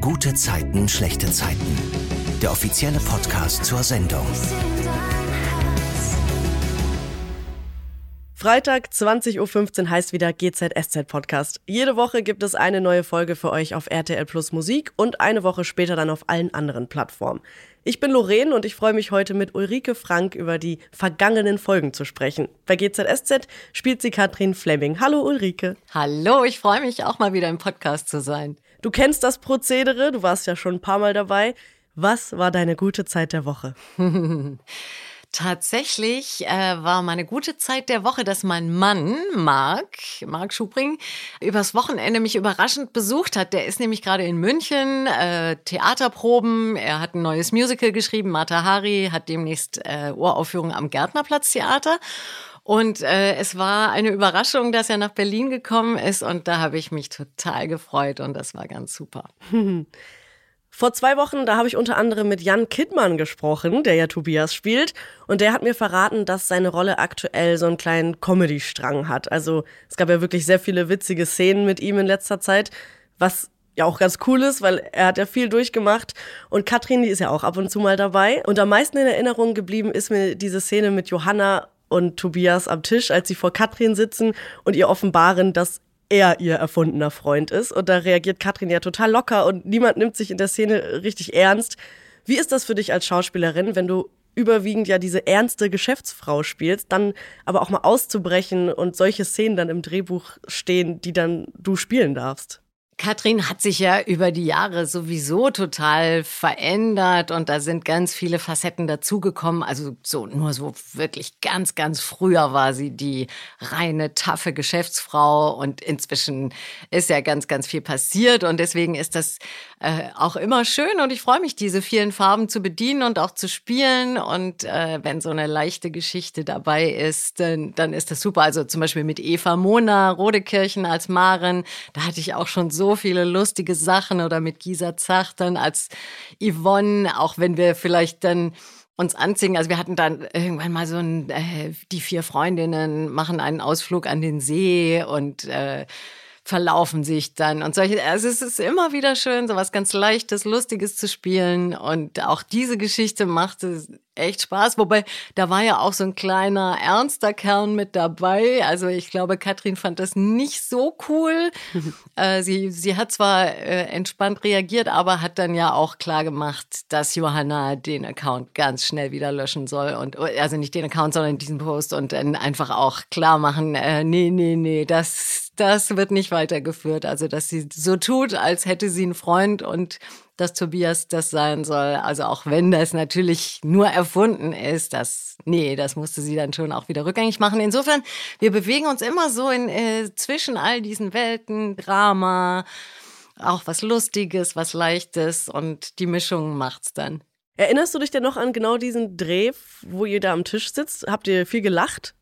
Gute Zeiten, schlechte Zeiten. Der offizielle Podcast zur Sendung. Freitag 20.15 Uhr heißt wieder GZSZ Podcast. Jede Woche gibt es eine neue Folge für euch auf RTL Plus Musik und eine Woche später dann auf allen anderen Plattformen. Ich bin Lorraine und ich freue mich heute mit Ulrike Frank über die vergangenen Folgen zu sprechen. Bei GZSZ spielt sie Katrin Fleming. Hallo Ulrike. Hallo, ich freue mich auch mal wieder im Podcast zu sein. Du kennst das Prozedere, du warst ja schon ein paar Mal dabei. Was war deine gute Zeit der Woche? Tatsächlich äh, war meine gute Zeit der Woche, dass mein Mann, Marc, Marc Schubring, übers Wochenende mich überraschend besucht hat. Der ist nämlich gerade in München, äh, Theaterproben. Er hat ein neues Musical geschrieben, Martha Hari, hat demnächst äh, Uraufführung am Gärtnerplatz Theater. Und äh, es war eine Überraschung, dass er nach Berlin gekommen ist und da habe ich mich total gefreut und das war ganz super. Vor zwei Wochen, da habe ich unter anderem mit Jan Kittmann gesprochen, der ja Tobias spielt. Und der hat mir verraten, dass seine Rolle aktuell so einen kleinen Comedy-Strang hat. Also es gab ja wirklich sehr viele witzige Szenen mit ihm in letzter Zeit, was ja auch ganz cool ist, weil er hat ja viel durchgemacht. Und Katrin, die ist ja auch ab und zu mal dabei. Und am meisten in Erinnerung geblieben ist mir diese Szene mit Johanna und Tobias am Tisch, als sie vor Katrin sitzen und ihr offenbaren, dass er ihr erfundener Freund ist. Und da reagiert Katrin ja total locker und niemand nimmt sich in der Szene richtig ernst. Wie ist das für dich als Schauspielerin, wenn du überwiegend ja diese ernste Geschäftsfrau spielst, dann aber auch mal auszubrechen und solche Szenen dann im Drehbuch stehen, die dann du spielen darfst? Katrin hat sich ja über die Jahre sowieso total verändert und da sind ganz viele Facetten dazugekommen. Also so nur so wirklich ganz, ganz früher war sie die reine, taffe Geschäftsfrau und inzwischen ist ja ganz, ganz viel passiert und deswegen ist das äh, auch immer schön und ich freue mich, diese vielen Farben zu bedienen und auch zu spielen und äh, wenn so eine leichte Geschichte dabei ist, dann, dann ist das super. Also zum Beispiel mit Eva Mona Rodekirchen als Maren, da hatte ich auch schon so viele lustige Sachen oder mit Gisa Zach dann als Yvonne, auch wenn wir vielleicht dann uns anziehen. Also wir hatten dann irgendwann mal so ein, äh, die vier Freundinnen machen einen Ausflug an den See und äh, verlaufen sich dann und solche. Also es ist immer wieder schön, so was ganz Leichtes, Lustiges zu spielen. Und auch diese Geschichte machte echt Spaß. Wobei, da war ja auch so ein kleiner, ernster Kern mit dabei. Also ich glaube, Katrin fand das nicht so cool. äh, sie, sie hat zwar äh, entspannt reagiert, aber hat dann ja auch klar gemacht, dass Johanna den Account ganz schnell wieder löschen soll. Und also nicht den Account, sondern diesen Post und dann einfach auch klar machen, äh, nee, nee, nee, das, das wird nicht weitergeführt. Also, dass sie so tut, als hätte sie einen Freund und dass Tobias das sein soll. Also auch wenn das natürlich nur erfunden ist, das, nee, das musste sie dann schon auch wieder rückgängig machen. Insofern, wir bewegen uns immer so in, äh, zwischen all diesen Welten, Drama, auch was Lustiges, was Leichtes und die Mischung macht's dann. Erinnerst du dich denn noch an genau diesen Dreh, wo ihr da am Tisch sitzt? Habt ihr viel gelacht?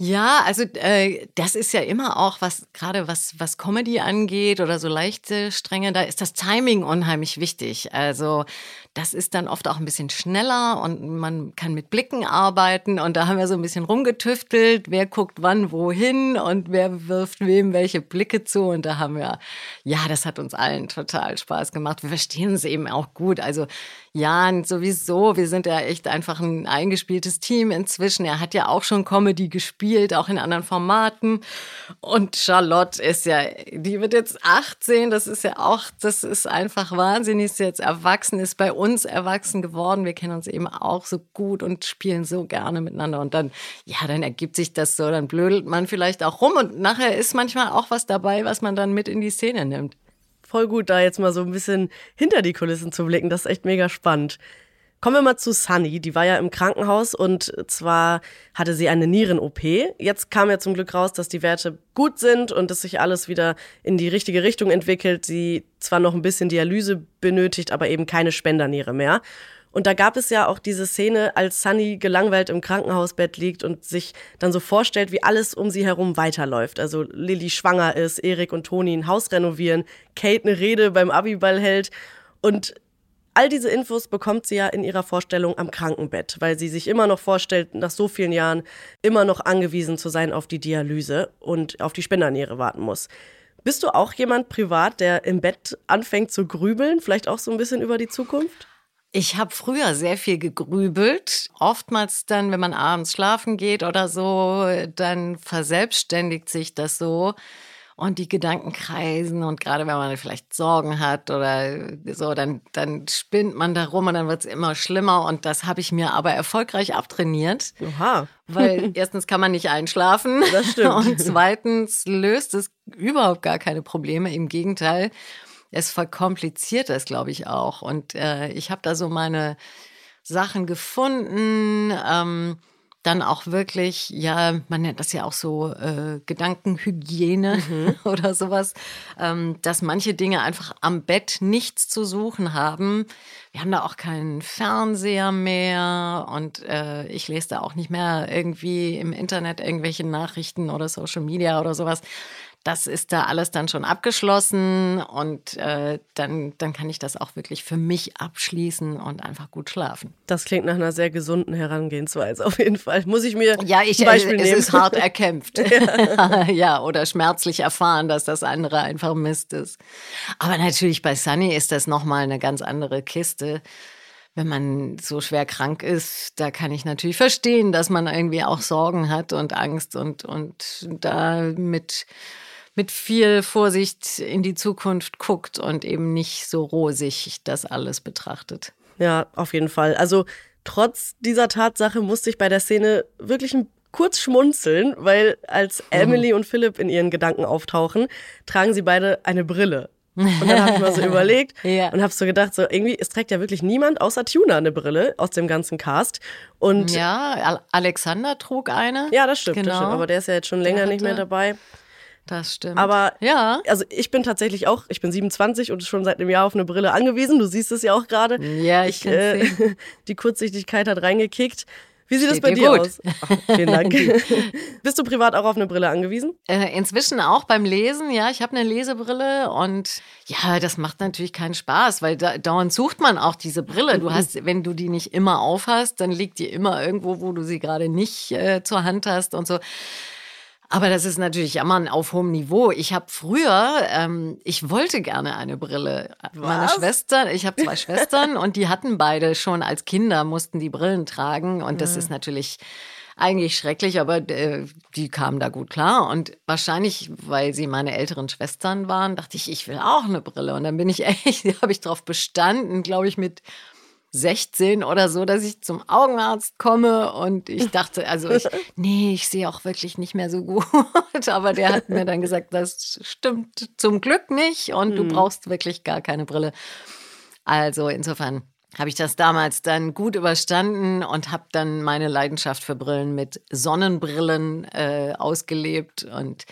Ja, also äh, das ist ja immer auch was, gerade was, was Comedy angeht oder so leichte Stränge, da ist das Timing unheimlich wichtig. Also das ist dann oft auch ein bisschen schneller und man kann mit Blicken arbeiten und da haben wir so ein bisschen rumgetüftelt, wer guckt wann wohin und wer wirft wem welche Blicke zu und da haben wir, ja, das hat uns allen total Spaß gemacht. Wir verstehen es eben auch gut. Also Jan sowieso, wir sind ja echt einfach ein eingespieltes Team inzwischen. Er hat ja auch schon Comedy gespielt, auch in anderen Formaten. Und Charlotte ist ja, die wird jetzt 18, das ist ja auch, das ist einfach wahnsinnig, ist jetzt erwachsen, ist bei uns erwachsen geworden. Wir kennen uns eben auch so gut und spielen so gerne miteinander. Und dann, ja, dann ergibt sich das so, dann blödelt man vielleicht auch rum und nachher ist manchmal auch was dabei, was man dann mit in die Szene nimmt voll gut, da jetzt mal so ein bisschen hinter die Kulissen zu blicken. Das ist echt mega spannend. Kommen wir mal zu Sunny. Die war ja im Krankenhaus und zwar hatte sie eine Nieren-OP. Jetzt kam ja zum Glück raus, dass die Werte gut sind und dass sich alles wieder in die richtige Richtung entwickelt. Sie zwar noch ein bisschen Dialyse benötigt, aber eben keine Spenderniere mehr. Und da gab es ja auch diese Szene, als Sunny gelangweilt im Krankenhausbett liegt und sich dann so vorstellt, wie alles um sie herum weiterläuft. Also Lilly schwanger ist, Erik und Toni ein Haus renovieren, Kate eine Rede beim Abiball hält. Und all diese Infos bekommt sie ja in ihrer Vorstellung am Krankenbett, weil sie sich immer noch vorstellt, nach so vielen Jahren immer noch angewiesen zu sein auf die Dialyse und auf die Spenderniere warten muss. Bist du auch jemand privat, der im Bett anfängt zu grübeln, vielleicht auch so ein bisschen über die Zukunft? Ich habe früher sehr viel gegrübelt. Oftmals dann, wenn man abends schlafen geht oder so, dann verselbstständigt sich das so und die Gedanken kreisen und gerade wenn man vielleicht Sorgen hat oder so, dann, dann spinnt man da rum und dann wird es immer schlimmer und das habe ich mir aber erfolgreich abtrainiert. Oha. Weil erstens kann man nicht einschlafen Das stimmt. und zweitens löst es überhaupt gar keine Probleme. Im Gegenteil, es verkompliziert es, glaube ich, auch. Und äh, ich habe da so meine Sachen gefunden. Ähm, dann auch wirklich, ja, man nennt das ja auch so äh, Gedankenhygiene oder sowas, ähm, dass manche Dinge einfach am Bett nichts zu suchen haben. Wir haben da auch keinen Fernseher mehr und äh, ich lese da auch nicht mehr irgendwie im Internet irgendwelche Nachrichten oder Social Media oder sowas. Das ist da alles dann schon abgeschlossen und äh, dann, dann kann ich das auch wirklich für mich abschließen und einfach gut schlafen. Das klingt nach einer sehr gesunden Herangehensweise auf jeden Fall. Muss ich mir Ja, ich, ein Beispiel es nehmen. ist hart erkämpft. ja. oder schmerzlich erfahren, dass das andere einfach Mist ist. Aber natürlich bei Sunny ist das nochmal eine ganz andere Kiste. Wenn man so schwer krank ist, da kann ich natürlich verstehen, dass man irgendwie auch Sorgen hat und Angst und, und da mit, mit viel Vorsicht in die Zukunft guckt und eben nicht so rosig das alles betrachtet. Ja, auf jeden Fall. Also trotz dieser Tatsache musste ich bei der Szene wirklich ein kurz schmunzeln, weil als Emily und Philipp in ihren Gedanken auftauchen, tragen sie beide eine Brille. Und dann habe ich mal so überlegt Ja. und habe so gedacht, so irgendwie, es trägt ja wirklich niemand außer Tuna eine Brille aus dem ganzen Cast. Und ja, Ja, Al- Alexander trug eine. das stimmt, das Genau. stimmt. Aber der ist ja jetzt schon länger nicht mehr dabei. Das stimmt. Aber ja. also ich bin tatsächlich auch, ich bin 27 und schon seit einem Jahr auf eine Brille angewiesen. Du siehst es ja auch gerade. Ja, ich kann's äh, Die Kurzsichtigkeit hat reingekickt. Wie sieht es Steht bei dir dir gut. aus? Ach, vielen Dank. Bist du privat auch auf eine Brille angewiesen? Äh, inzwischen auch beim Lesen, ja, ich habe eine Lesebrille und ja, das macht natürlich keinen Spaß, weil da, dauernd sucht man auch diese Brille. Du hast, wenn du die nicht immer aufhast, dann liegt die immer irgendwo, wo du sie gerade nicht äh, zur Hand hast und so. Aber das ist natürlich Jammern auf hohem Niveau. Ich habe früher, ähm, ich wollte gerne eine Brille. Meine Was? Schwester, ich habe zwei Schwestern und die hatten beide schon als Kinder, mussten die Brillen tragen. Und das ist natürlich eigentlich schrecklich, aber äh, die kamen da gut klar. Und wahrscheinlich, weil sie meine älteren Schwestern waren, dachte ich, ich will auch eine Brille. Und dann bin ich echt, habe ich darauf bestanden, glaube ich, mit 16 oder so, dass ich zum Augenarzt komme und ich dachte, also ich, nee, ich sehe auch wirklich nicht mehr so gut. Aber der hat mir dann gesagt, das stimmt zum Glück nicht und du brauchst wirklich gar keine Brille. Also insofern habe ich das damals dann gut überstanden und habe dann meine Leidenschaft für Brillen mit Sonnenbrillen äh, ausgelebt und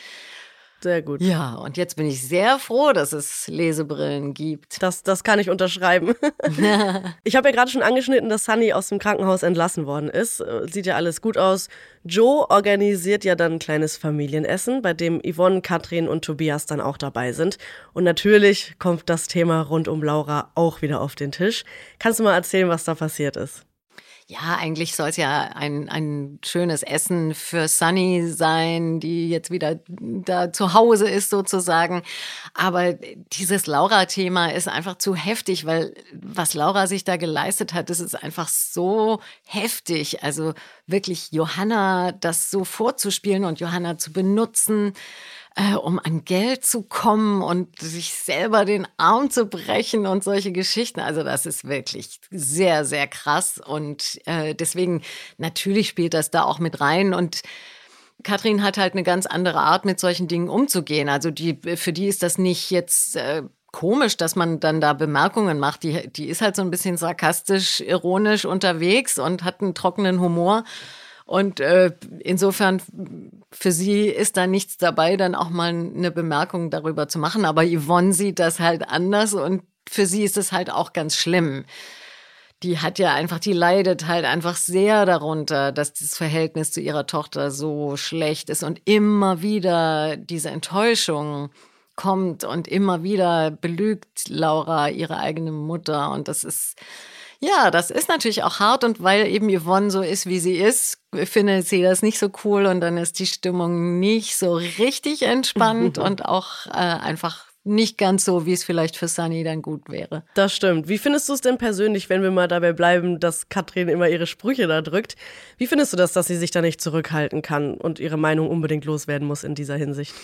Sehr gut. ja, und jetzt bin ich sehr froh, dass es Lesebrillen gibt. Das, das kann ich unterschreiben. ich habe ja gerade schon angeschnitten, dass Sunny aus dem Krankenhaus entlassen worden ist. Äh, Sieht ja alles gut aus. Joe organisiert ja dann ein kleines Familienessen, bei dem Yvonne, Katrin und Tobias dann auch dabei sind. Und natürlich kommt das Thema rund um Laura auch wieder auf den Tisch. Kannst du mal erzählen, was da passiert ist? Ja, eigentlich soll es ja ein, ein schönes Essen für Sunny sein, die jetzt wieder da zu Hause ist sozusagen. Aber dieses Laura-Thema ist einfach zu heftig, weil was Laura sich da geleistet hat, das ist einfach so heftig. Also wirklich Johanna das so vorzuspielen und Johanna zu benutzen äh, um an Geld zu kommen und sich selber den Arm zu brechen und solche Geschichten. Also das ist wirklich sehr, sehr krass. Und äh, deswegen, natürlich spielt das da auch mit rein. Und Katrin hat halt eine ganz andere Art, mit solchen Dingen umzugehen. Also die, für die ist das nicht jetzt. Äh, Komisch, dass man dann da Bemerkungen macht. Die, die ist halt so ein bisschen sarkastisch, ironisch unterwegs und hat einen trockenen Humor. Und äh, insofern, für sie ist da nichts dabei, dann auch mal eine Bemerkung darüber zu machen. Aber Yvonne sieht das halt anders und für sie ist es halt auch ganz schlimm. Die hat ja einfach, die leidet halt einfach sehr darunter, dass das Verhältnis zu ihrer Tochter so schlecht ist und immer wieder diese Enttäuschung kommt und immer wieder belügt Laura ihre eigene Mutter und das ist Ja, das ist natürlich auch hart und weil eben Yvonne so ist, wie sie ist, findet sie das nicht so cool und dann ist die Stimmung nicht so richtig entspannt und auch äh, einfach nicht ganz so, wie es vielleicht für Sunny dann gut wäre. Das stimmt. Wie findest du es denn persönlich, wenn wir mal dabei bleiben, dass Katrin immer ihre Sprüche da drückt? Wie findest du das, dass sie sich da nicht zurückhalten kann und ihre Meinung unbedingt loswerden muss in dieser Hinsicht?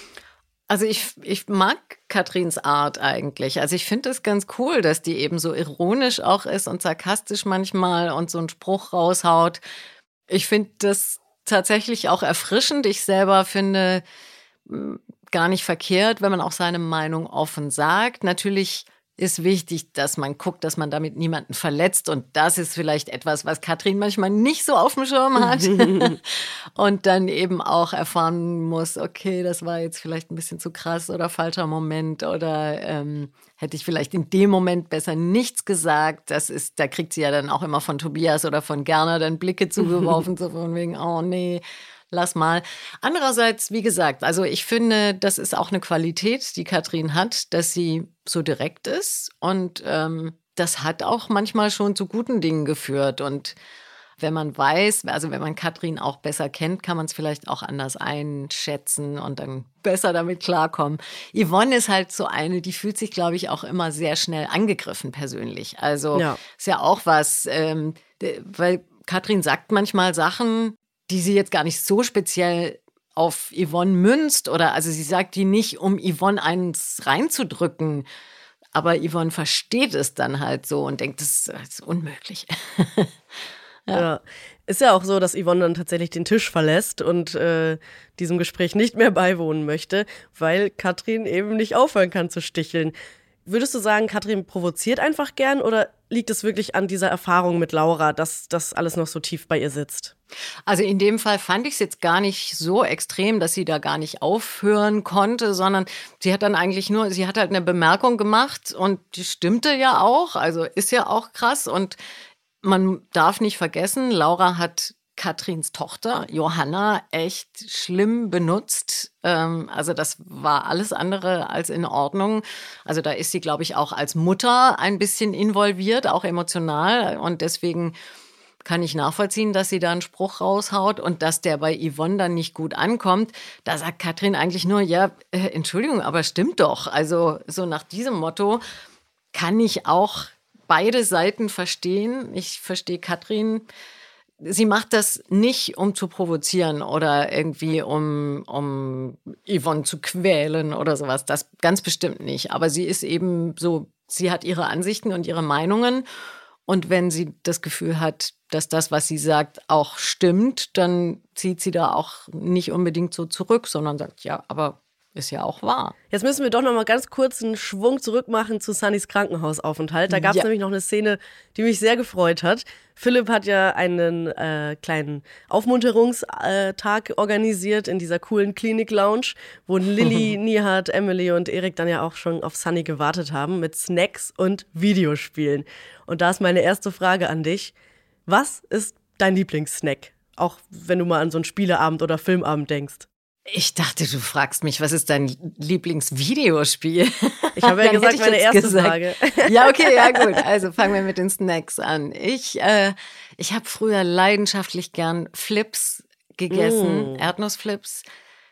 Also ich, ich mag Katrins Art eigentlich. Also ich finde es ganz cool, dass die eben so ironisch auch ist und sarkastisch manchmal und so einen Spruch raushaut. Ich finde das tatsächlich auch erfrischend. Ich selber finde hm, gar nicht verkehrt, wenn man auch seine Meinung offen sagt. Natürlich ist wichtig, dass man guckt, dass man damit niemanden verletzt. Und das ist vielleicht etwas, was Katrin manchmal nicht so auf dem Schirm hat. und dann eben auch erfahren muss, okay, das war jetzt vielleicht ein bisschen zu krass oder falscher Moment oder ähm, hätte ich vielleicht in dem Moment besser nichts gesagt. Das ist, da kriegt sie ja dann auch immer von Tobias oder von Gerner dann Blicke zugeworfen, so von wegen, oh nee lass mal. Andererseits, wie gesagt, also ich finde, das ist auch eine Qualität, die Katrin hat, dass sie so direkt ist und ähm, das hat auch manchmal schon zu guten Dingen geführt und wenn man weiß, also wenn man Katrin auch besser kennt, kann man es vielleicht auch anders einschätzen und dann besser damit klarkommen. Yvonne ist halt so eine, die fühlt sich, glaube ich, auch immer sehr schnell angegriffen persönlich. Also ja. ist ja auch was, ähm, weil Katrin sagt manchmal Sachen, die sie jetzt gar nicht so speziell auf Yvonne münzt oder also sie sagt die nicht, um Yvonne eins reinzudrücken. Aber Yvonne versteht es dann halt so und denkt, das ist unmöglich. ja. ja. Ist ja auch so, dass Yvonne dann tatsächlich den Tisch verlässt und äh, diesem Gespräch nicht mehr beiwohnen möchte, weil Katrin eben nicht aufhören kann zu sticheln. Würdest du sagen, Katrin provoziert einfach gern oder liegt es wirklich an dieser Erfahrung mit Laura, dass das alles noch so tief bei ihr sitzt? Also in dem Fall fand ich es jetzt gar nicht so extrem, dass sie da gar nicht aufhören konnte, sondern sie hat dann eigentlich nur, sie hat halt eine Bemerkung gemacht und die stimmte ja auch, also ist ja auch krass und man darf nicht vergessen, Laura hat Katrins Tochter Johanna echt schlimm benutzt. Ähm, also das war alles andere als in Ordnung. Also da ist sie, glaube ich, auch als Mutter ein bisschen involviert, auch emotional. Und deswegen kann ich nachvollziehen, dass sie da einen Spruch raushaut und dass der bei Yvonne dann nicht gut ankommt. Da sagt Katrin eigentlich nur, ja, äh, Entschuldigung, aber stimmt doch. Also so nach diesem Motto kann ich auch beide Seiten verstehen. Ich verstehe Katrin sie macht das nicht, um zu provozieren oder irgendwie um, um Yvonne zu quälen oder sowas. Das ganz bestimmt nicht. Aber sie ist eben so, sie hat ihre Ansichten und ihre Meinungen. Und wenn sie das Gefühl hat, dass das, was sie sagt, auch stimmt, dann zieht sie da auch nicht unbedingt so zurück, sondern sagt, ja, aber ist ja auch wahr. Jetzt müssen wir doch noch mal ganz kurz einen Schwung zurück machen zu Sunnys Krankenhausaufenthalt. Da gab es ja. nämlich noch eine Szene, die mich sehr gefreut hat. Philipp hat ja einen äh, kleinen Aufmunterungstag organisiert in dieser coolen Klinik-Lounge, wo Lilly, Nihat, Emily und Erik dann ja auch schon auf Sunny gewartet haben mit Snacks und Videospielen. Und da ist meine erste Frage an dich. Was ist dein Lieblingssnack? Auch wenn du mal an so einen Spieleabend oder Filmabend denkst. Ich dachte, du fragst mich, was ist dein Lieblingsvideospiel? Ich habe ja gesagt, meine erste gesagt. Frage. Ja, okay, ja gut. Also fangen wir mit den Snacks an. Ich, äh, ich habe früher leidenschaftlich gern Flips gegessen, mm. Erdnussflips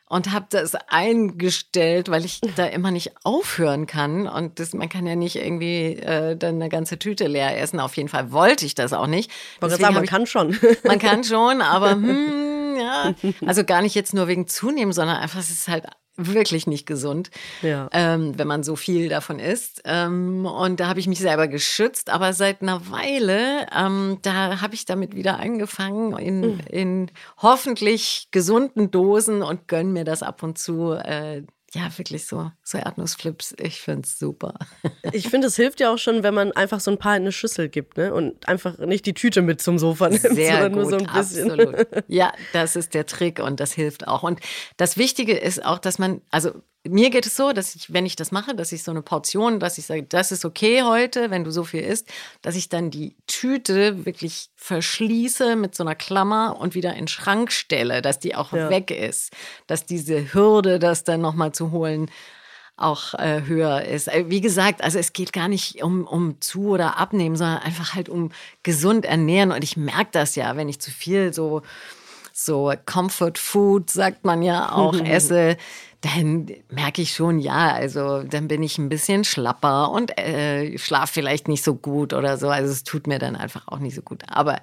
und habe das eingestellt, weil ich da immer nicht aufhören kann. Und das, man kann ja nicht irgendwie äh, dann eine ganze Tüte leer essen. Auf jeden Fall wollte ich das auch nicht. Ich sagen, man ich, kann schon. Man kann schon, aber hm, ja. Also gar nicht jetzt nur wegen Zunehmen, sondern einfach, es ist halt wirklich nicht gesund, ja. ähm, wenn man so viel davon isst. Ähm, und da habe ich mich selber geschützt, aber seit einer Weile, ähm, da habe ich damit wieder angefangen in, mhm. in hoffentlich gesunden Dosen und gönne mir das ab und zu. Äh, ja, wirklich so, so Erdnussflips. Ich finde es super. Ich finde, es hilft ja auch schon, wenn man einfach so ein paar in eine Schüssel gibt, ne? Und einfach nicht die Tüte mit zum Sofa nimmt, Sehr sondern gut, nur so ein bisschen. Absolut. Ja, das ist der Trick und das hilft auch. Und das Wichtige ist auch, dass man, also mir geht es so, dass ich, wenn ich das mache, dass ich so eine Portion, dass ich sage, das ist okay heute, wenn du so viel isst, dass ich dann die Tüte wirklich verschließe mit so einer Klammer und wieder in den Schrank stelle, dass die auch ja. weg ist, dass diese Hürde, das dann nochmal zu holen, auch äh, höher ist. Äh, wie gesagt, also es geht gar nicht um, um zu oder abnehmen, sondern einfach halt um gesund ernähren. Und ich merke das ja, wenn ich zu viel so, so Comfort Food, sagt man ja auch, esse, dann merke ich schon, ja, also dann bin ich ein bisschen schlapper und äh, schlaf vielleicht nicht so gut oder so. Also es tut mir dann einfach auch nicht so gut. Aber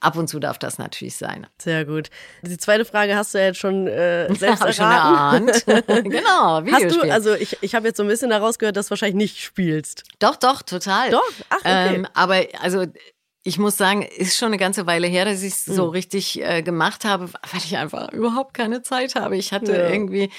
ab und zu darf das natürlich sein. Sehr gut. Die zweite Frage hast du ja jetzt schon äh, selbst Hab ich schon erahnt. genau, Hast du, also ich, ich habe jetzt so ein bisschen daraus gehört, dass du wahrscheinlich nicht spielst. Doch, doch, total. Doch? Ach, okay. Ähm, aber also ich muss sagen, ist schon eine ganze Weile her, dass ich es so richtig äh, gemacht habe, weil ich einfach überhaupt keine Zeit habe. Ich hatte Ja. irgendwie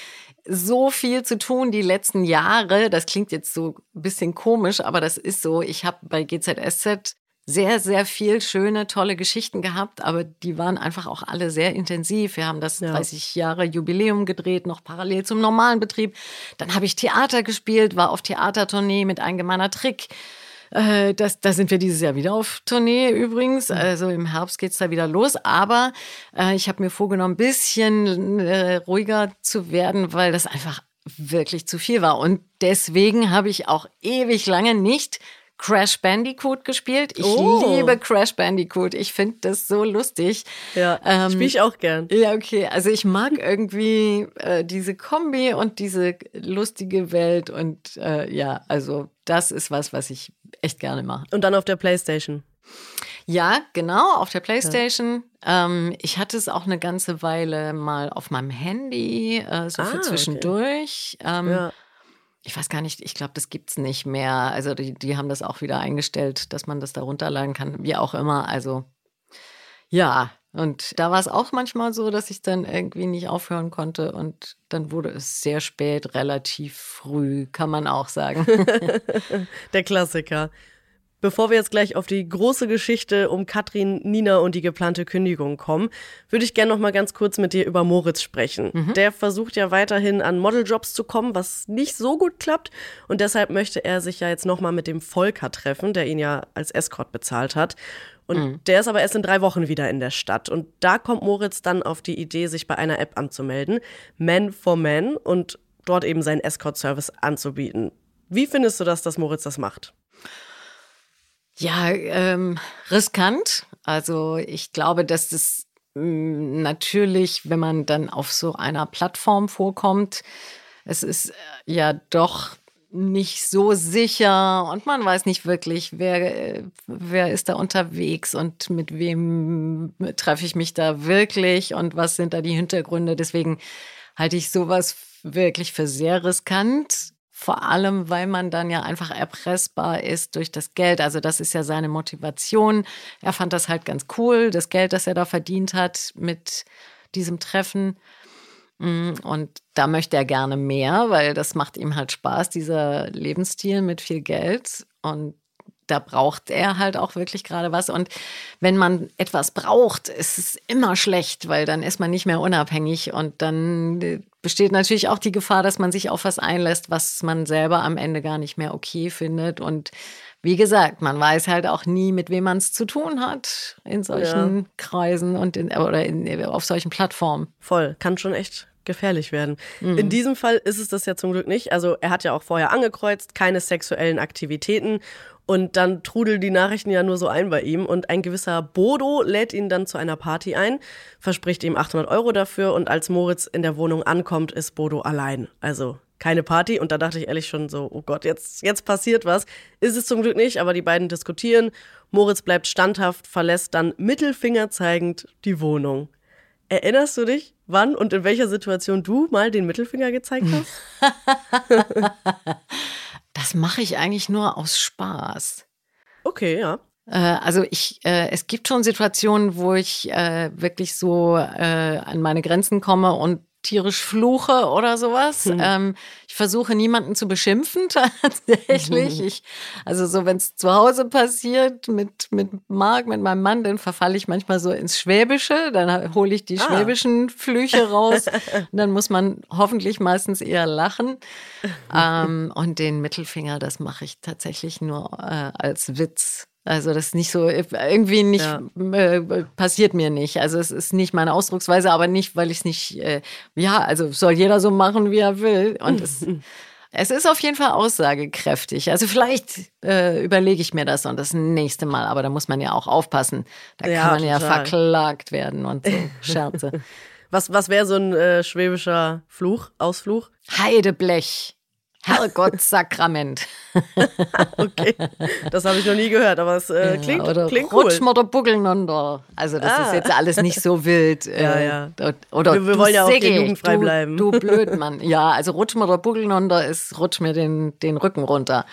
so viel zu tun die letzten Jahre. Das klingt jetzt so ein bisschen komisch, aber das ist so. Ich habe bei GZSZ sehr, sehr viel schöne, tolle Geschichten gehabt, aber die waren einfach auch alle sehr intensiv. Wir haben das Ja. 30 Jahre Jubiläum gedreht, noch parallel zum normalen Betrieb. Dann habe ich Theater gespielt, war auf Theatertournee mit ein gemeiner Trick. Äh, Das, da sind wir dieses Jahr wieder auf Tournee übrigens. Also im Herbst geht's da wieder los. Aber äh, ich habe mir vorgenommen, ein bisschen äh, ruhiger zu werden, weil das einfach wirklich zu viel war. Und deswegen habe ich auch ewig lange nicht Crash Bandicoot gespielt. Ich Oh. liebe Crash Bandicoot. Ich finde das so lustig. Ja, Ähm, spiele ich auch gern. Ja, okay. Also ich mag irgendwie äh, diese Kombi und diese lustige Welt und äh, ja, also das ist was, was ich echt gerne mache. Und dann auf der Playstation. Ja, genau, auf der Playstation. Ähm, ich hatte es auch eine ganze Weile mal auf meinem Handy, äh, so Ah, für okay. zwischendurch. Ähm, Ja. Ich weiß gar nicht, ich glaube, das gibt's nicht mehr. Also die, die haben das auch wieder eingestellt, dass man das da runterladen kann, wie auch immer. Also ja, und da war es auch manchmal so, dass ich dann irgendwie nicht aufhören konnte und dann wurde es sehr spät, relativ früh, kann man auch sagen. Der Klassiker. Bevor wir jetzt gleich auf die große Geschichte um Katrin, Nina und die geplante Kündigung kommen, würde ich gerne noch mal ganz kurz mit dir über Moritz sprechen. Der versucht ja weiterhin an Modeljobs zu kommen, was nicht so gut klappt und deshalb möchte er sich ja jetzt noch mal mit dem Volker treffen, der ihn ja als Escort bezahlt hat. Und der ist aber erst in drei Wochen wieder in der Stadt. Und da kommt Moritz dann auf die Idee, sich bei einer App anzumelden, Man for Man, und dort eben seinen Escort-Service anzubieten. Wie findest du das, dass Moritz das macht? Ja, ähm, riskant. Also ich glaube, dass das mh, natürlich, wenn man dann auf so einer Plattform vorkommt, es ist äh, ja doch nicht so sicher und man weiß nicht wirklich, wer, äh, wer ist da unterwegs und mit wem treffe ich mich da wirklich und was sind da die Hintergründe. Deswegen halte ich sowas wirklich für sehr riskant. Vor allem, weil man dann ja einfach erpressbar ist durch das Geld. Also das ist ja seine Motivation. Er fand das halt ganz cool, das Geld, das er da verdient hat mit diesem Treffen. Mm, Und da möchte er gerne mehr, weil das macht ihm halt Spaß, dieser Lebensstil mit viel Geld. Und da braucht er halt auch wirklich gerade was. Und wenn man etwas braucht, ist es immer schlecht, weil dann ist man nicht mehr unabhängig. Und dann äh, besteht natürlich auch die Gefahr, dass man sich auf was einlässt, was man selber am Ende gar nicht mehr okay findet. Und wie gesagt, man weiß halt auch nie, mit wem man es zu tun hat in solchen Kreisen und in, oder in, auf solchen Plattformen. Voll, kann schon echt gefährlich werden. In diesem Fall ist es das ja zum Glück nicht. Also er hat ja auch vorher angekreuzt, keine sexuellen Aktivitäten. Und dann trudeln die Nachrichten ja nur so ein bei ihm. Und ein gewisser Bodo lädt ihn dann zu einer Party ein, verspricht ihm 800 Euro dafür. Und als Moritz in der Wohnung ankommt, ist Bodo allein. Also keine Party. Und da dachte ich ehrlich schon so, oh Gott, jetzt, jetzt passiert was. Ist es zum Glück nicht, aber die beiden diskutieren. Moritz bleibt standhaft, verlässt dann Mittelfinger zeigend die Wohnung. Erinnerst du dich, wann und in welcher Situation du mal den Mittelfinger gezeigt hast? Das mache ich eigentlich nur aus Spaß. Okay, ja. Äh, also ich, äh, es gibt schon Situationen, wo ich äh, wirklich so äh, an meine Grenzen komme und tierisch fluche oder sowas. Ähm, ich versuche niemanden zu beschimpfen tatsächlich. Ich, also so, wenn es zu Hause passiert mit, mit Marc, mit meinem Mann, dann verfalle ich manchmal so ins Schwäbische. Dann hole ich die Ah. schwäbischen Flüche raus. dann muss man hoffentlich meistens eher lachen. ähm, und den Mittelfinger, das mache ich tatsächlich nur äh, als Witz. Also das ist nicht so, irgendwie nicht, Ja. äh, passiert mir nicht. Also es ist nicht meine Ausdrucksweise, aber nicht, weil ich es nicht, äh, ja, also soll jeder so machen, wie er will. Und es, Es ist auf jeden Fall aussagekräftig. Also vielleicht äh, überlege ich mir das und das nächste Mal, aber da muss man ja auch aufpassen. Da ja, kann man ja verklagt werden und so Scherze. Was, was wäre so ein äh, schwäbischer Fluch, Ausfluch? Heideblech. Herrgott Sakrament. okay, das habe ich noch nie gehört, aber es äh, klingt, ja, oder klingt cool. Rutschen oder buckeln unter. Also das ah. ist jetzt alles nicht so wild. ja, äh, ja. Oder wir, wir wollen ja auch jugendfrei du, bleiben. Du blöd, Mann. Ja, also rutsch oder buckeln unter ist rutsch mir den, den Rücken runter.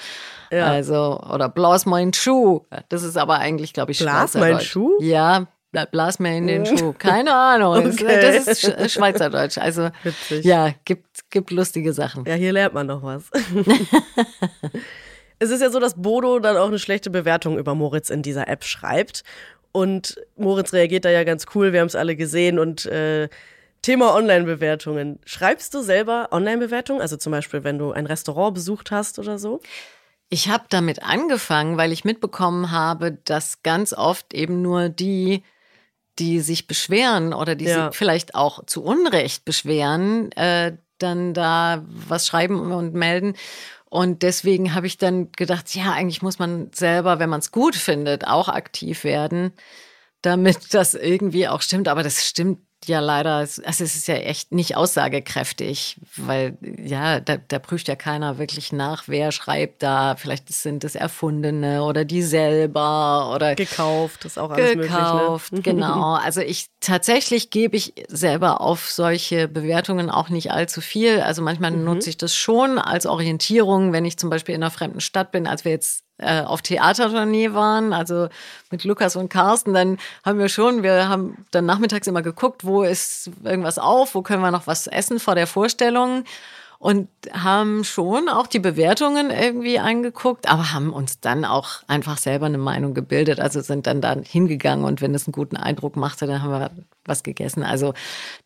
Ja. Also, oder blas meinen Schuh. Das ist aber eigentlich, glaube ich, Blas meinen Schuh? Ja, blas mir in den Schuh. Keine Ahnung. Okay. Das ist Schweizerdeutsch. Also Witzig. ja, gibt, gibt lustige Sachen. Ja, hier lernt man noch was. es ist ja so, dass Bodo dann auch eine schlechte Bewertung über Moritz in dieser App schreibt. Und Moritz reagiert da ja ganz cool, wir haben es alle gesehen und äh, Thema Online-Bewertungen. Schreibst du selber Online-Bewertungen? Also zum Beispiel, wenn du ein Restaurant besucht hast oder so? Ich habe damit angefangen, weil ich mitbekommen habe, dass ganz oft eben nur die die sich beschweren oder die ja. sich vielleicht auch zu Unrecht beschweren, äh, dann da was schreiben und melden. Und deswegen habe ich dann gedacht, ja, eigentlich muss man selber, wenn man es gut findet, auch aktiv werden, damit das irgendwie auch stimmt. Aber das stimmt ja leider, also es ist ja echt nicht aussagekräftig, weil ja, da, da prüft ja keiner wirklich nach, wer schreibt da. Vielleicht sind es Erfundene oder die selber oder gekauft, ist auch alles gekauft, möglich, ne? genau. Also ich tatsächlich gebe ich selber auf solche Bewertungen auch nicht allzu viel. Also manchmal mhm. nutze ich das schon als Orientierung, wenn ich zum Beispiel in einer fremden Stadt bin, als wir jetzt äh, auf Theatertournee waren, also mit Lukas und Carsten, dann haben wir schon, wir haben dann nachmittags immer geguckt, wo ist irgendwas auf, wo können wir noch was essen vor der Vorstellung und haben schon auch die Bewertungen irgendwie angeguckt, aber haben uns dann auch einfach selber eine Meinung gebildet. Also sind dann da hingegangen und wenn es einen guten Eindruck machte, dann haben wir was gegessen. Also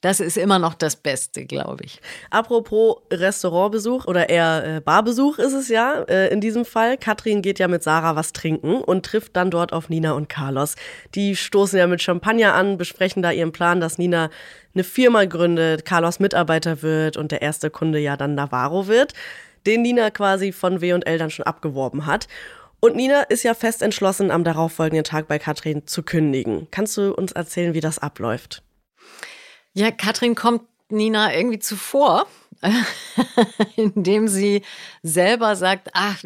das ist immer noch das Beste, glaube ich. Apropos Restaurantbesuch oder eher äh, Barbesuch ist es ja äh, in diesem Fall. Katrin geht ja mit Sarah was trinken und trifft dann dort auf Nina und Carlos. Die stoßen ja mit Champagner an, besprechen da ihren Plan, dass Nina eine Firma gründet, Carlos Mitarbeiter wird und der erste Kunde ja dann Navarro wird, den Nina quasi von W&L dann schon abgeworben hat. Und Nina ist ja fest entschlossen, am darauffolgenden Tag bei Katrin zu kündigen. Kannst du uns erzählen, wie das abläuft? Ja, Katrin kommt Nina irgendwie zuvor, indem sie selber sagt, ach,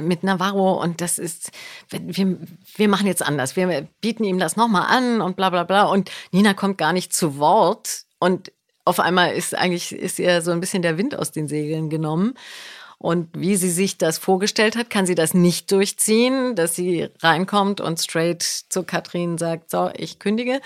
mit Navarro und das ist, wir, wir machen jetzt anders. Wir bieten ihm das nochmal an und bla bla bla. Und Nina kommt gar nicht zu Wort und auf einmal ist eigentlich, ist ihr so ein bisschen der Wind aus den Segeln genommen. Und wie sie sich das vorgestellt hat, kann sie das nicht durchziehen, dass sie reinkommt und straight zu Katrin sagt, so, ich kündige.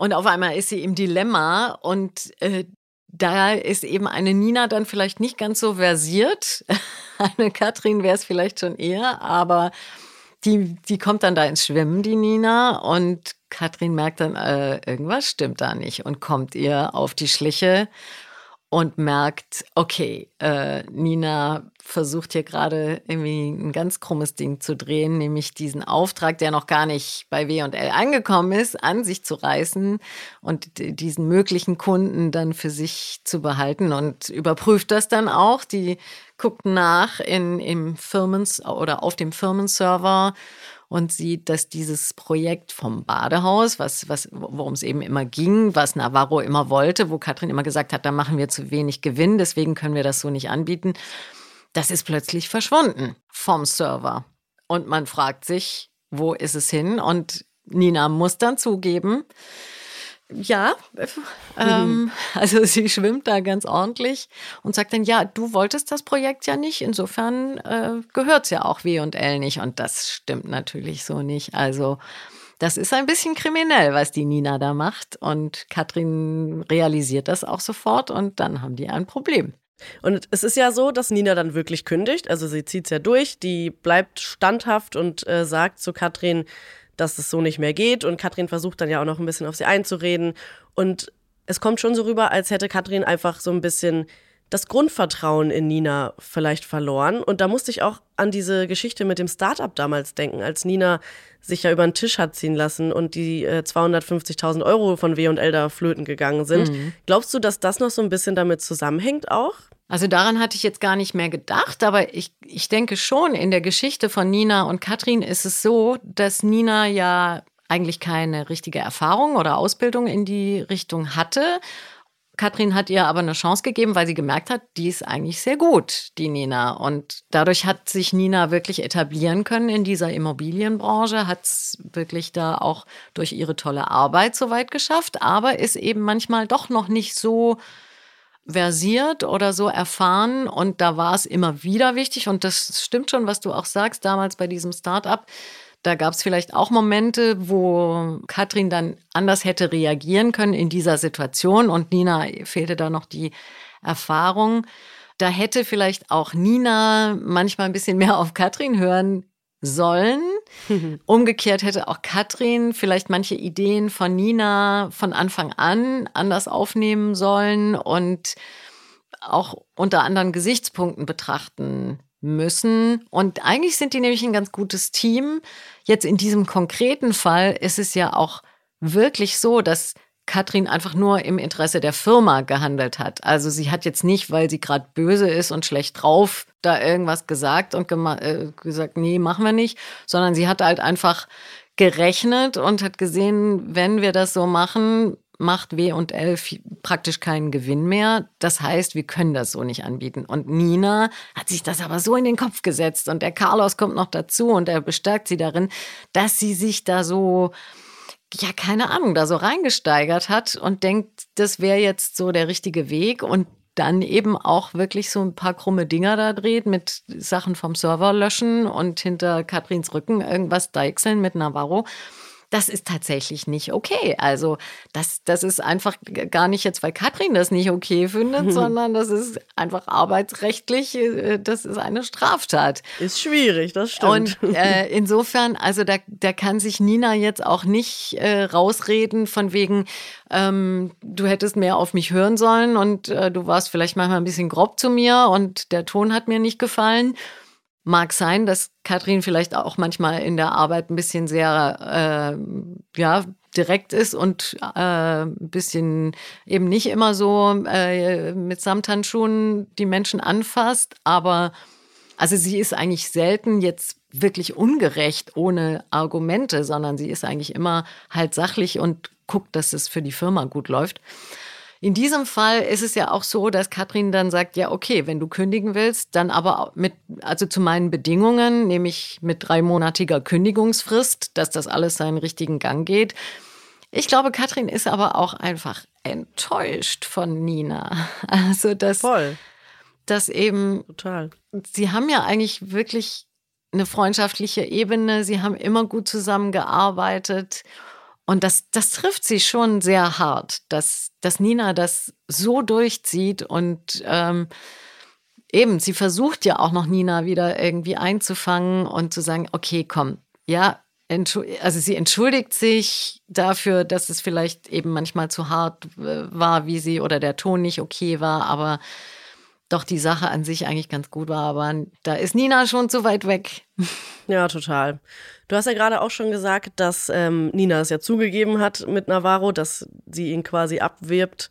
Und auf einmal ist sie im Dilemma und äh, da ist eben eine Nina dann vielleicht nicht ganz so versiert. Eine Katrin wäre es vielleicht schon eher, aber die, die kommt dann da ins Schwimmen, die Nina, und Katrin merkt dann, äh, irgendwas stimmt da nicht und kommt ihr auf die Schliche und merkt, okay, äh, Nina versucht hier gerade irgendwie ein ganz krummes Ding zu drehen, nämlich diesen Auftrag, der noch gar nicht bei W&L angekommen ist, an sich zu reißen und diesen möglichen Kunden dann für sich zu behalten und überprüft das dann auch. Die guckt nach in, im Firmens oder auf dem Firmenserver und sieht, dass dieses Projekt vom Badehaus, was, was, worum es eben immer ging, was Navarro immer wollte, wo Katrin immer gesagt hat, da machen wir zu wenig Gewinn, deswegen können wir das so nicht anbieten, das ist plötzlich verschwunden vom Server. Und man fragt sich, wo ist es hin? Und Nina muss dann zugeben, ja, ähm, also sie schwimmt da ganz ordentlich und sagt dann, ja, du wolltest das Projekt ja nicht, insofern äh, gehört es ja auch W und L nicht. Und das stimmt natürlich so nicht. Also das ist ein bisschen kriminell, was die Nina da macht. Und Katrin realisiert das auch sofort und dann haben die ein Problem. Und es ist ja so, dass Nina dann wirklich kündigt. Also sie zieht es ja durch, die bleibt standhaft und äh, sagt zu Katrin, dass es so nicht mehr geht. Und Katrin versucht dann ja auch noch ein bisschen auf sie einzureden. Und es kommt schon so rüber, als hätte Katrin einfach so ein bisschen das Grundvertrauen in Nina vielleicht verloren. Und da musste ich auch an diese Geschichte mit dem Startup damals denken, als Nina sich ja über den Tisch hat ziehen lassen und die äh, 250.000 Euro von W&L da flöten gegangen sind. Mhm. Glaubst du, dass das noch so ein bisschen damit zusammenhängt auch? Also daran hatte ich jetzt gar nicht mehr gedacht, aber ich, ich denke schon, in der Geschichte von Nina und Katrin ist es so, dass Nina ja eigentlich keine richtige Erfahrung oder Ausbildung in die Richtung hatte. Katrin hat ihr aber eine Chance gegeben, weil sie gemerkt hat, die ist eigentlich sehr gut, die Nina. Und dadurch hat sich Nina wirklich etablieren können in dieser Immobilienbranche, hat es wirklich da auch durch ihre tolle Arbeit so weit geschafft, aber ist eben manchmal doch noch nicht so versiert oder so erfahren und da war es immer wieder wichtig und das stimmt schon, was du auch sagst damals bei diesem Startup. Da gab es vielleicht auch Momente, wo Katrin dann anders hätte reagieren können in dieser Situation und Nina fehlte da noch die Erfahrung. Da hätte vielleicht auch Nina manchmal ein bisschen mehr auf Katrin hören sollen. Umgekehrt hätte auch Katrin vielleicht manche Ideen von Nina von Anfang an anders aufnehmen sollen und auch unter anderen Gesichtspunkten betrachten müssen. Und eigentlich sind die nämlich ein ganz gutes Team. Jetzt in diesem konkreten Fall ist es ja auch wirklich so, dass Katrin einfach nur im Interesse der Firma gehandelt hat. Also sie hat jetzt nicht, weil sie gerade böse ist und schlecht drauf, da irgendwas gesagt und äh, gesagt, nee, machen wir nicht, sondern sie hat halt einfach gerechnet und hat gesehen, wenn wir das so machen, macht W und L praktisch keinen Gewinn mehr. Das heißt, wir können das so nicht anbieten. Und Nina hat sich das aber so in den Kopf gesetzt und der Carlos kommt noch dazu und er bestärkt sie darin, dass sie sich da so ja, keine Ahnung, da so reingesteigert hat und denkt, das wäre jetzt so der richtige Weg und dann eben auch wirklich so ein paar krumme Dinger da dreht mit Sachen vom Server löschen und hinter Katrins Rücken irgendwas deichseln mit Navarro das ist tatsächlich nicht okay. Also das, das ist einfach gar nicht jetzt, weil Katrin das nicht okay findet, sondern das ist einfach arbeitsrechtlich, äh, das ist eine Straftat. Ist schwierig, das stimmt. Und äh, insofern, also da, da kann sich Nina jetzt auch nicht äh, rausreden von wegen, ähm, du hättest mehr auf mich hören sollen und äh, du warst vielleicht manchmal ein bisschen grob zu mir und der Ton hat mir nicht gefallen. Mag sein, dass Katrin vielleicht auch manchmal in der Arbeit ein bisschen sehr äh, ja, direkt ist und äh, ein bisschen eben nicht immer so äh, mit Samthandschuhen die Menschen anfasst. Aber also sie ist eigentlich selten jetzt wirklich ungerecht ohne Argumente, sondern sie ist eigentlich immer halt sachlich und guckt, dass es für die Firma gut läuft. In diesem Fall ist es ja auch so, dass Katrin dann sagt, ja, okay, wenn du kündigen willst, dann aber mit, also zu meinen Bedingungen, nämlich mit dreimonatiger Kündigungsfrist, dass das alles seinen richtigen Gang geht. Ich glaube, Katrin ist aber auch einfach enttäuscht von Nina. Also, dass, Voll. dass eben, Total. sie haben ja eigentlich wirklich eine freundschaftliche Ebene, sie haben immer gut zusammengearbeitet. Und das, das trifft sie schon sehr hart, dass, dass Nina das so durchzieht und ähm, eben, sie versucht ja auch noch Nina wieder irgendwie einzufangen und zu sagen, okay, komm, ja, also sie entschuldigt sich dafür, dass es vielleicht eben manchmal zu hart äh, war, wie sie oder der Ton nicht okay war, aber doch die Sache an sich eigentlich ganz gut war. Aber da ist Nina schon zu weit weg. Ja, total. Du hast ja gerade auch schon gesagt, dass ähm, Nina es ja zugegeben hat mit Navarro, dass sie ihn quasi abwirbt.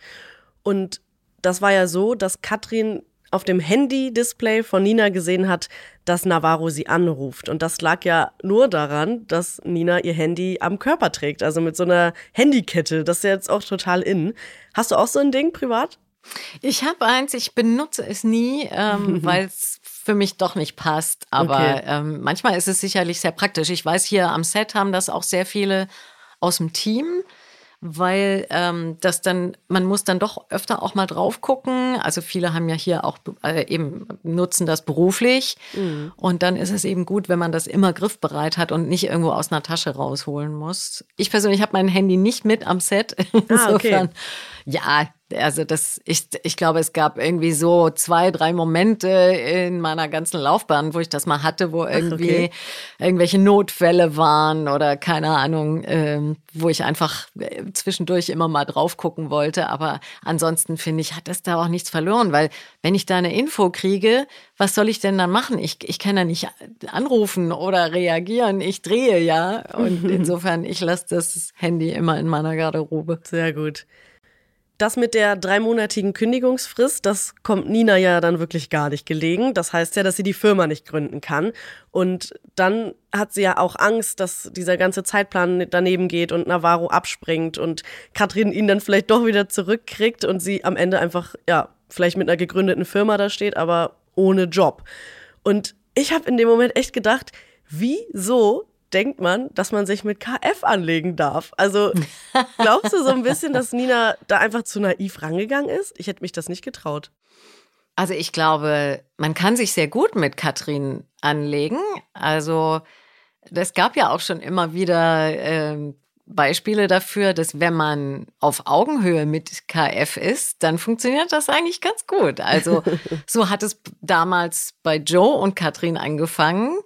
Und das war ja so, dass Katrin auf dem Handy-Display von Nina gesehen hat, dass Navarro sie anruft. Und das lag ja nur daran, dass Nina ihr Handy am Körper trägt, also mit so einer Handykette. Das ist ja jetzt auch total in. Hast du auch so ein Ding privat? Ich habe eins, ich benutze es nie, ähm, weil es für mich doch nicht passt. Aber okay. ähm, manchmal ist es sicherlich sehr praktisch. Ich weiß, hier am Set haben das auch sehr viele aus dem Team weil ähm, das dann, man muss dann doch öfter auch mal drauf gucken. Also viele haben ja hier auch äh, eben nutzen das beruflich. Mhm. Und dann ist es eben gut, wenn man das immer griffbereit hat und nicht irgendwo aus einer Tasche rausholen muss. Ich persönlich habe mein Handy nicht mit am Set. Ah, okay. ja, also das, ich, ich glaube, es gab irgendwie so zwei, drei Momente in meiner ganzen Laufbahn, wo ich das mal hatte, wo irgendwie okay. irgendwelche Notfälle waren oder keine Ahnung, ähm, wo ich einfach äh, zwischendurch immer mal drauf gucken wollte. Aber ansonsten finde ich, hat das da auch nichts verloren, weil wenn ich da eine Info kriege, was soll ich denn dann machen? Ich, ich kann ja nicht anrufen oder reagieren. Ich drehe ja. Und insofern, ich lasse das Handy immer in meiner Garderobe. Sehr gut. Das mit der dreimonatigen Kündigungsfrist, das kommt Nina ja dann wirklich gar nicht gelegen. Das heißt ja, dass sie die Firma nicht gründen kann. Und dann hat sie ja auch Angst, dass dieser ganze Zeitplan daneben geht und Navarro abspringt und Katrin ihn dann vielleicht doch wieder zurückkriegt und sie am Ende einfach, ja, vielleicht mit einer gegründeten Firma da steht, aber ohne Job. Und ich habe in dem Moment echt gedacht, wieso denkt man, dass man sich mit KF anlegen darf. Also glaubst du so ein bisschen, dass Nina da einfach zu naiv rangegangen ist? Ich hätte mich das nicht getraut. Also ich glaube, man kann sich sehr gut mit Katrin anlegen. Also es gab ja auch schon immer wieder äh, Beispiele dafür, dass wenn man auf Augenhöhe mit KF ist, dann funktioniert das eigentlich ganz gut. Also so hat es damals bei Joe und Katrin angefangen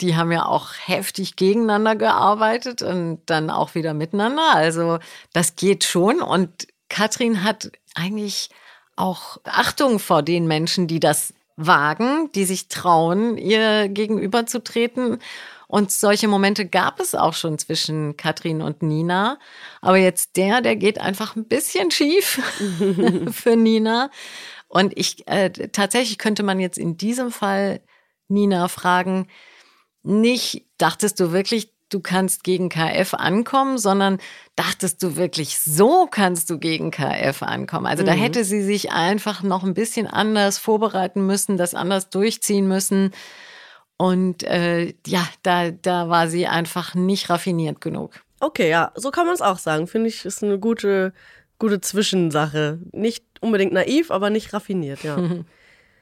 die haben ja auch heftig gegeneinander gearbeitet und dann auch wieder miteinander. Also das geht schon. Und Katrin hat eigentlich auch Achtung vor den Menschen, die das wagen, die sich trauen, ihr gegenüberzutreten. Und solche Momente gab es auch schon zwischen Katrin und Nina. Aber jetzt der, der geht einfach ein bisschen schief für Nina. Und ich äh, tatsächlich könnte man jetzt in diesem Fall Nina fragen, nicht, dachtest du wirklich, du kannst gegen KF ankommen, sondern dachtest du wirklich, so kannst du gegen KF ankommen. Also mhm. da hätte sie sich einfach noch ein bisschen anders vorbereiten müssen, das anders durchziehen müssen. Und äh, ja, da, da war sie einfach nicht raffiniert genug. Okay, ja, so kann man es auch sagen. Finde ich, ist eine gute, gute Zwischensache. Nicht unbedingt naiv, aber nicht raffiniert, ja.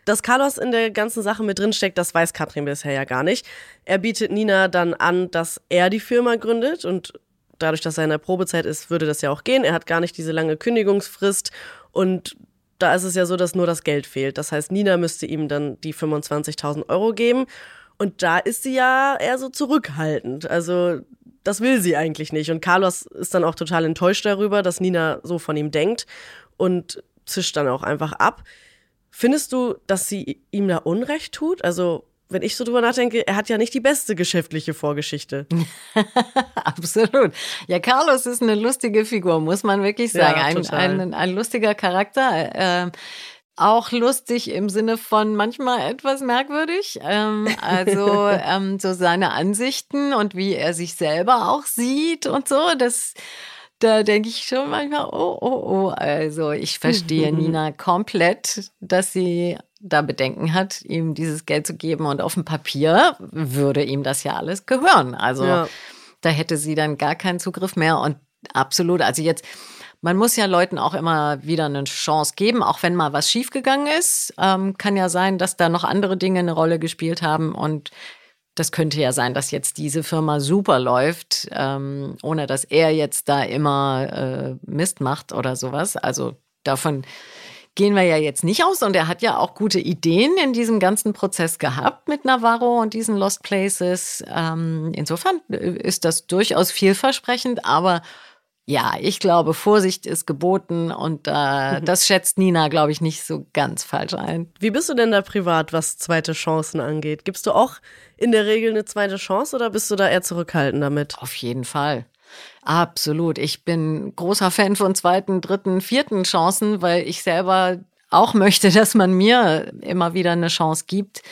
Dass Carlos in der ganzen Sache mit drinsteckt, das weiß Katrin bisher ja gar nicht. Er bietet Nina dann an, dass er die Firma gründet und dadurch, dass er in der Probezeit ist, würde das ja auch gehen. Er hat gar nicht diese lange Kündigungsfrist und da ist es ja so, dass nur das Geld fehlt. Das heißt, Nina müsste ihm dann die 25.000 Euro geben und da ist sie ja eher so zurückhaltend. Also das will sie eigentlich nicht. Und Carlos ist dann auch total enttäuscht darüber, dass Nina so von ihm denkt und zischt dann auch einfach ab. Findest du, dass sie ihm da Unrecht tut? Also, wenn ich so drüber nachdenke, er hat ja nicht die beste geschäftliche Vorgeschichte. Absolut. Ja, Carlos ist eine lustige Figur, muss man wirklich sagen. Ja, ein, ein, ein, lustiger Charakter. Äh, auch lustig im Sinne von manchmal etwas merkwürdig. Ähm, also ähm, so seine Ansichten und wie er sich selber auch sieht und so. Das da denke ich schon manchmal, oh, oh, oh. Also ich verstehe Nina komplett, dass sie da Bedenken hat, ihm dieses Geld zu geben. Und auf dem Papier würde ihm das ja alles gehören. Also ja. da hätte sie dann gar keinen Zugriff mehr. Und absolut, also jetzt, man muss ja Leuten auch immer wieder eine Chance geben, auch wenn mal was schiefgegangen ist. Ähm, kann ja sein, dass da noch andere Dinge eine Rolle gespielt haben. Und das könnte ja sein, dass jetzt diese Firma super läuft, ähm, ohne dass er jetzt da immer äh, Mist macht oder sowas. Also davon gehen wir ja jetzt nicht aus. Und er hat ja auch gute Ideen in diesem ganzen Prozess gehabt mit Navarro und diesen Lost Places. Ähm, insofern äh, ist das durchaus vielversprechend, aber ja, ich glaube, Vorsicht ist geboten und äh, das schätzt Nina, glaube ich, nicht so ganz falsch ein. Wie bist du denn da privat, was zweite Chancen angeht? Gibst du auch in der Regel eine zweite Chance oder bist du da eher zurückhaltend damit? Auf jeden Fall. Absolut. Ich bin großer Fan von zweiten, dritten, vierten Chancen, weil ich selber auch möchte, dass man mir immer wieder eine Chance gibt.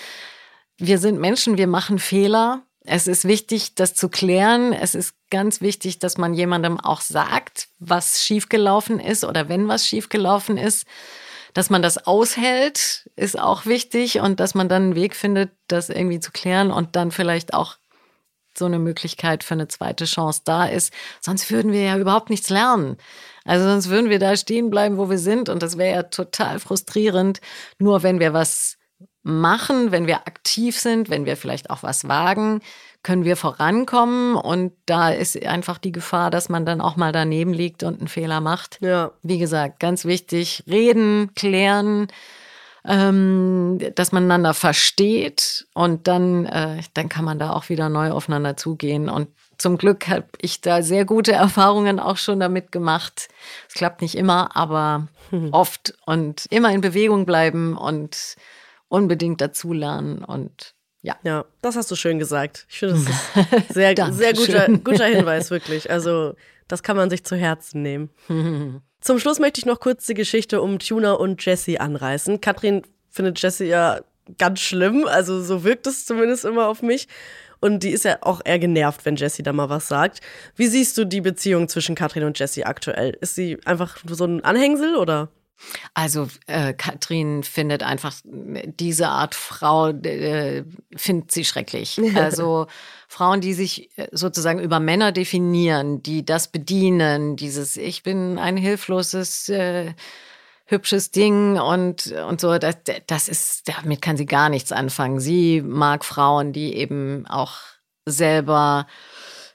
Wir sind Menschen, wir machen Fehler es ist wichtig, das zu klären. Es ist ganz wichtig, dass man jemandem auch sagt, was schiefgelaufen ist oder wenn was schiefgelaufen ist. Dass man das aushält, ist auch wichtig und dass man dann einen Weg findet, das irgendwie zu klären und dann vielleicht auch so eine Möglichkeit für eine zweite Chance da ist. Sonst würden wir ja überhaupt nichts lernen. Also sonst würden wir da stehen bleiben, wo wir sind und das wäre ja total frustrierend. Nur wenn wir was machen, wenn wir aktiv sind, wenn wir vielleicht auch was wagen, können wir vorankommen. Und da ist einfach die Gefahr, dass man dann auch mal daneben liegt und einen Fehler macht. Ja. Wie gesagt, ganz wichtig, reden, klären, ähm, dass man einander versteht und dann, äh, dann kann man da auch wieder neu aufeinander zugehen. Und zum Glück habe ich da sehr gute Erfahrungen auch schon damit gemacht. Es klappt nicht immer, aber oft und immer in Bewegung bleiben und unbedingt dazulernen und ja. Ja, das hast du schön gesagt. Ich finde, das ist sehr, sehr guter, guter Hinweis, wirklich. Also, das kann man sich zu Herzen nehmen. Zum Schluss möchte ich noch kurz die Geschichte um Tuna und Jesse anreißen. Katrin findet Jesse ja ganz schlimm, also so wirkt es zumindest immer auf mich. Und die ist ja auch eher genervt, wenn Jessie da mal was sagt. Wie siehst du die Beziehung zwischen Katrin und Jessie aktuell? Ist sie einfach so ein Anhängsel oder? Also äh, Katrin findet einfach diese Art Frau, äh, findet sie schrecklich. Also Frauen, die sich äh, sozusagen über Männer definieren, die das bedienen, dieses Ich bin ein hilfloses äh, hübsches Ding und, und so, das, das ist, damit kann sie gar nichts anfangen. Sie mag Frauen, die eben auch selber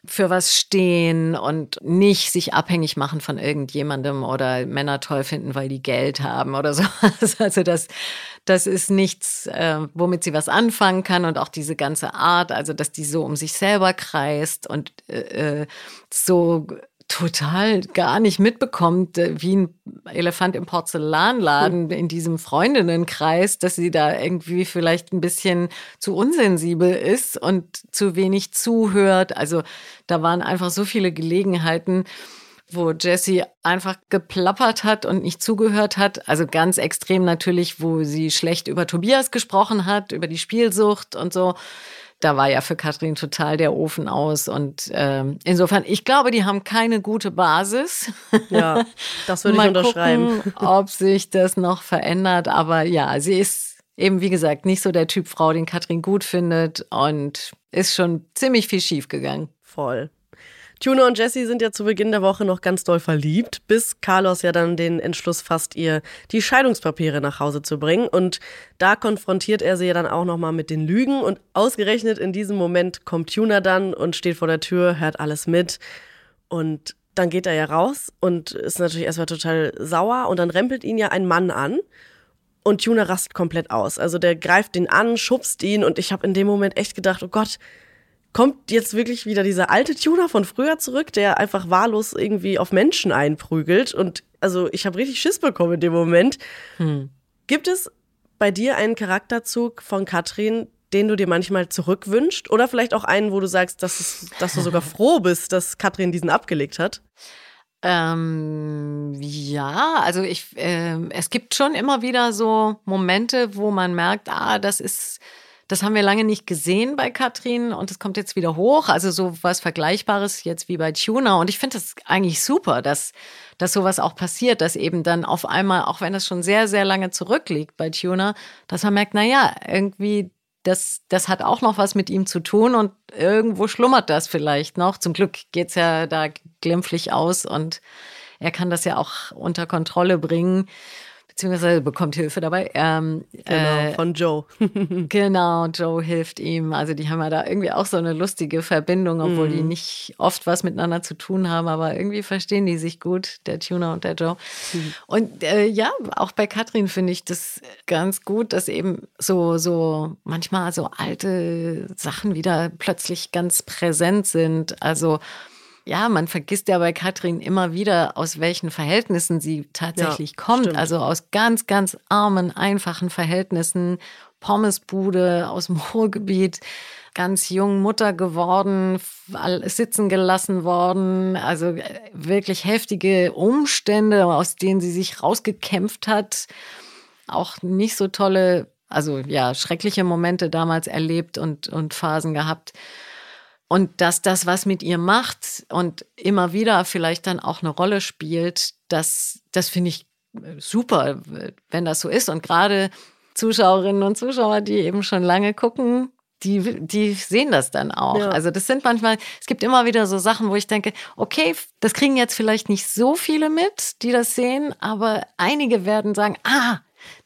für was stehen und nicht sich abhängig machen von irgendjemandem oder Männer toll finden, weil die Geld haben oder so. Also das, das ist nichts, äh, womit sie was anfangen kann und auch diese ganze Art, also dass die so um sich selber kreist und äh, äh so total gar nicht mitbekommt, äh, wie ein Elefant im Porzellanladen hm. in diesem Freundinnenkreis, dass sie da irgendwie vielleicht ein bisschen zu unsensibel ist und zu wenig zuhört. Also da waren einfach so viele Gelegenheiten, wo Jessie einfach geplappert hat und nicht zugehört hat. Also ganz extrem natürlich, wo sie schlecht über Tobias gesprochen hat, über die Spielsucht und so da war ja für Katrin total der Ofen aus. Und ähm, insofern, ich glaube, die haben keine gute Basis. Ja, das würde ich unterschreiben. Gucken, ob sich das noch verändert. Aber ja, sie ist eben, wie gesagt, nicht so der Typ Frau, den Katrin gut findet und ist schon ziemlich viel schief gegangen. Voll. Tuna und Jessie sind ja zu Beginn der Woche noch ganz doll verliebt, bis Carlos ja dann den Entschluss fasst, ihr die Scheidungspapiere nach Hause zu bringen. Und da konfrontiert er sie ja dann auch nochmal mit den Lügen. Und ausgerechnet in diesem Moment kommt Tuna dann und steht vor der Tür, hört alles mit. Und dann geht er ja raus und ist natürlich erstmal total sauer. Und dann rempelt ihn ja ein Mann an. Und Tuna rastet komplett aus. Also der greift ihn an, schubst ihn. Und ich habe in dem Moment echt gedacht, oh Gott, kommt jetzt wirklich wieder dieser alte Tuner von früher zurück, der einfach wahllos irgendwie auf Menschen einprügelt. Und also ich habe richtig Schiss bekommen in dem Moment. Hm. Gibt es bei dir einen Charakterzug von Katrin, den du dir manchmal zurückwünscht? Oder vielleicht auch einen, wo du sagst, dass, es, dass du sogar froh bist, dass Katrin diesen abgelegt hat? Ähm, ja, also ich, äh, es gibt schon immer wieder so Momente, wo man merkt, ah, das ist das haben wir lange nicht gesehen bei Katrin und es kommt jetzt wieder hoch. Also so was Vergleichbares jetzt wie bei Tuna. Und ich finde das eigentlich super, dass, dass sowas auch passiert, dass eben dann auf einmal, auch wenn es schon sehr, sehr lange zurückliegt bei Tuna, dass man merkt, na ja, irgendwie das, das hat auch noch was mit ihm zu tun und irgendwo schlummert das vielleicht noch. Zum Glück geht es ja da glimpflich aus und er kann das ja auch unter Kontrolle bringen beziehungsweise bekommt Hilfe dabei. Ähm, genau, äh, von Joe. genau, Joe hilft ihm. Also die haben ja da irgendwie auch so eine lustige Verbindung, obwohl mm. die mhm. nicht oft was miteinander zu tun haben, aber irgendwie verstehen die sich gut, der Tuner und der Joe. Mm. Und äh, ja, auch bei Katrin finde ich das ganz gut, dass eben so, so manchmal so alte Sachen wieder plötzlich ganz präsent sind. Also ja, man vergisst ja bei Katrin immer wieder, aus welchen Verhältnissen sie tatsächlich ja, kommt. Stimmt. Also aus ganz, ganz armen, einfachen Verhältnissen. Pommesbude aus dem Ruhrgebiet, ganz jung Mutter geworden, sitzen gelassen worden. Also äh, wirklich heftige Umstände, aus denen sie sich rausgekämpft hat. Auch nicht so tolle, also ja, schreckliche Momente damals erlebt und, und Phasen gehabt. Und dass das was mit ihr macht und immer wieder vielleicht dann auch eine Rolle spielt, das, das finde ich äh, super, wenn das so ist. Und gerade Zuschauerinnen und Zuschauer, die eben schon lange gucken, die, die sehen das dann auch. Ja. Also das sind manchmal, es gibt immer wieder so Sachen, wo ich denke, okay, das kriegen jetzt vielleicht nicht so viele mit, die das sehen, aber einige werden sagen, ah,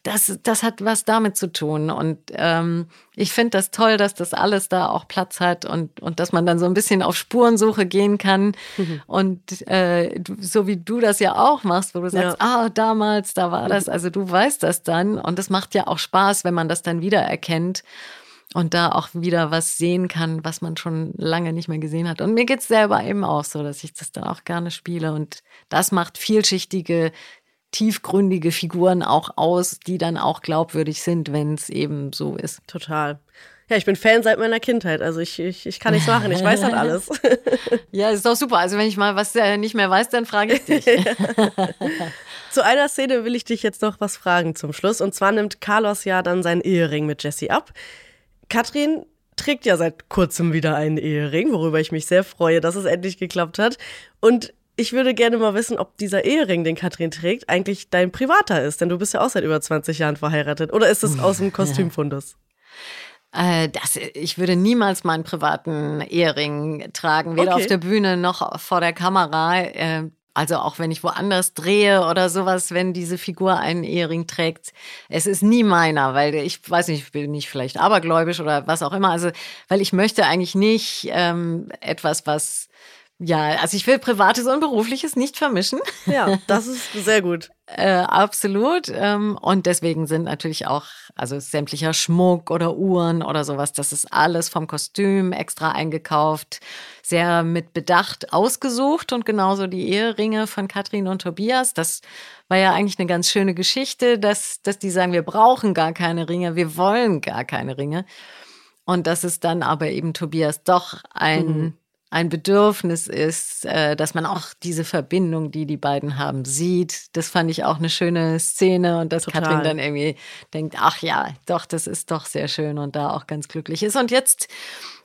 das, das hat was damit zu tun. Und ähm, ich finde das toll, dass das alles da auch Platz hat und, und dass man dann so ein bisschen auf Spurensuche gehen kann. Mhm. Und äh, so wie du das ja auch machst, wo du sagst, ja. ah, damals, da war das. Also du weißt das dann. Und es macht ja auch Spaß, wenn man das dann wiedererkennt und da auch wieder was sehen kann, was man schon lange nicht mehr gesehen hat. Und mir geht es selber eben auch so, dass ich das dann auch gerne spiele. Und das macht vielschichtige tiefgründige Figuren auch aus, die dann auch glaubwürdig sind, wenn es eben so ist. Total. Ja, ich bin Fan seit meiner Kindheit. Also ich, ich, ich kann nichts machen. Ich weiß halt alles. ja, ist doch super. Also wenn ich mal was äh, nicht mehr weiß, dann frage ich dich. Zu einer Szene will ich dich jetzt noch was fragen zum Schluss. Und zwar nimmt Carlos ja dann seinen Ehering mit Jesse ab. Katrin trägt ja seit kurzem wieder einen Ehering, worüber ich mich sehr freue, dass es endlich geklappt hat. Und ich würde gerne mal wissen, ob dieser Ehering, den Katrin trägt, eigentlich dein privater ist, denn du bist ja auch seit über 20 Jahren verheiratet. Oder ist es aus dem Kostümfundus? Äh, das, ich würde niemals meinen privaten Ehering tragen, weder okay. auf der Bühne noch vor der Kamera. Äh, also auch wenn ich woanders drehe oder sowas, wenn diese Figur einen Ehering trägt. Es ist nie meiner, weil ich weiß nicht, ich bin nicht vielleicht abergläubisch oder was auch immer. Also, weil ich möchte eigentlich nicht ähm, etwas, was ja, also ich will Privates und Berufliches nicht vermischen. Ja, das ist sehr gut. äh, absolut. Ähm, und deswegen sind natürlich auch, also sämtlicher Schmuck oder Uhren oder sowas, das ist alles vom Kostüm extra eingekauft, sehr mit Bedacht ausgesucht und genauso die Eheringe von Katrin und Tobias. Das war ja eigentlich eine ganz schöne Geschichte, dass, dass die sagen, wir brauchen gar keine Ringe, wir wollen gar keine Ringe. Und dass es dann aber eben Tobias doch ein mhm ein Bedürfnis ist, äh, dass man auch diese Verbindung, die die beiden haben, sieht. Das fand ich auch eine schöne Szene und dass Total. Katrin dann irgendwie denkt, ach ja, doch, das ist doch sehr schön und da auch ganz glücklich ist. Und jetzt,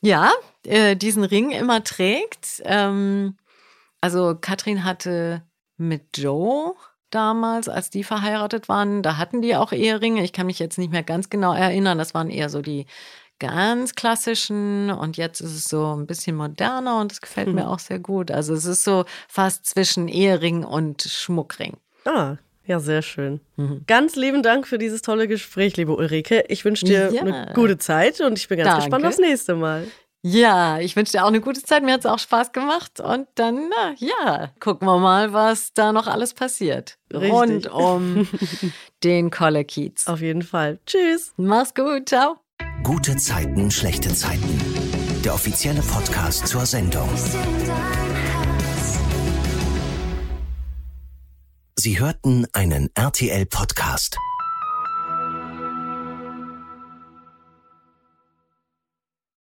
ja, äh, diesen Ring immer trägt. Ähm, also Katrin hatte mit Joe damals, als die verheiratet waren, da hatten die auch Eheringe. Ich kann mich jetzt nicht mehr ganz genau erinnern. Das waren eher so die ganz klassischen und jetzt ist es so ein bisschen moderner und es gefällt mhm. mir auch sehr gut. Also es ist so fast zwischen Ehering und Schmuckring. Ah, ja, sehr schön. Mhm. Ganz lieben Dank für dieses tolle Gespräch, liebe Ulrike. Ich wünsche dir ja. eine gute Zeit und ich bin ganz Danke. gespannt aufs nächste Mal. Ja, ich wünsche dir auch eine gute Zeit. Mir hat es auch Spaß gemacht. Und dann, na, ja, gucken wir mal, was da noch alles passiert. Richtig. Rund um den Kolle Kiez. Auf jeden Fall. Tschüss. Mach's gut. Ciao. Gute Zeiten, schlechte Zeiten. Der offizielle Podcast zur Sendung. Sie hörten einen RTL-Podcast.